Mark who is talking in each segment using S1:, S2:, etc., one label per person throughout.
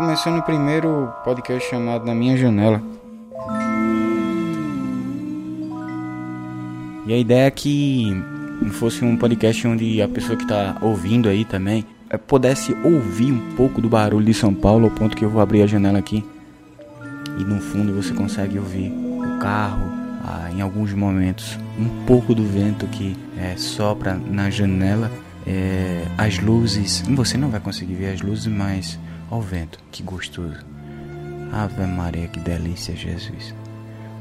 S1: começando o primeiro podcast chamado Na Minha Janela. E a ideia é que fosse um podcast onde a pessoa que está ouvindo aí também eh, pudesse ouvir um pouco do barulho de São Paulo, ao ponto que eu vou abrir a janela aqui. E no fundo você consegue ouvir o carro, ah, em alguns momentos, um pouco do vento que é, sopra na janela, é, as luzes. Você não vai conseguir ver as luzes, mas Ó o vento, que gostoso. Ave Maria, que delícia, Jesus.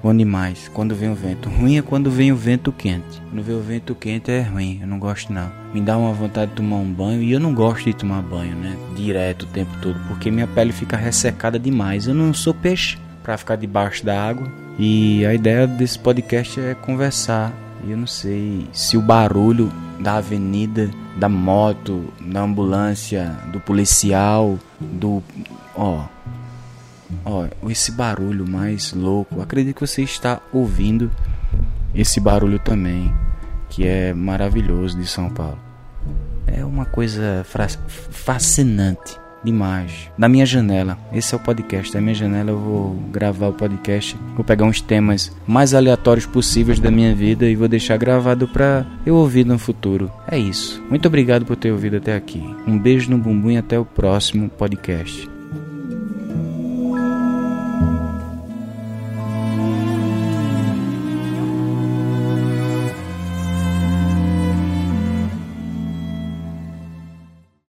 S1: Bom demais quando vem o vento. Ruim é quando vem o vento quente. Quando vem o vento quente é ruim, eu não gosto não. Me dá uma vontade de tomar um banho e eu não gosto de tomar banho, né? Direto o tempo todo, porque minha pele fica ressecada demais. Eu não sou peixe para ficar debaixo da água. E a ideia desse podcast é conversar. E eu não sei se o barulho da avenida, da moto, da ambulância, do policial, do. Ó. Ó, esse barulho mais louco. Acredito que você está ouvindo esse barulho também, que é maravilhoso de São Paulo. É uma coisa fascinante demais. Da minha janela. Esse é o podcast. Da minha janela eu vou gravar o podcast. Vou pegar uns temas mais aleatórios possíveis da minha vida e vou deixar gravado para eu ouvir no futuro. É isso. Muito obrigado por ter ouvido até aqui. Um beijo no bumbum e até o próximo podcast.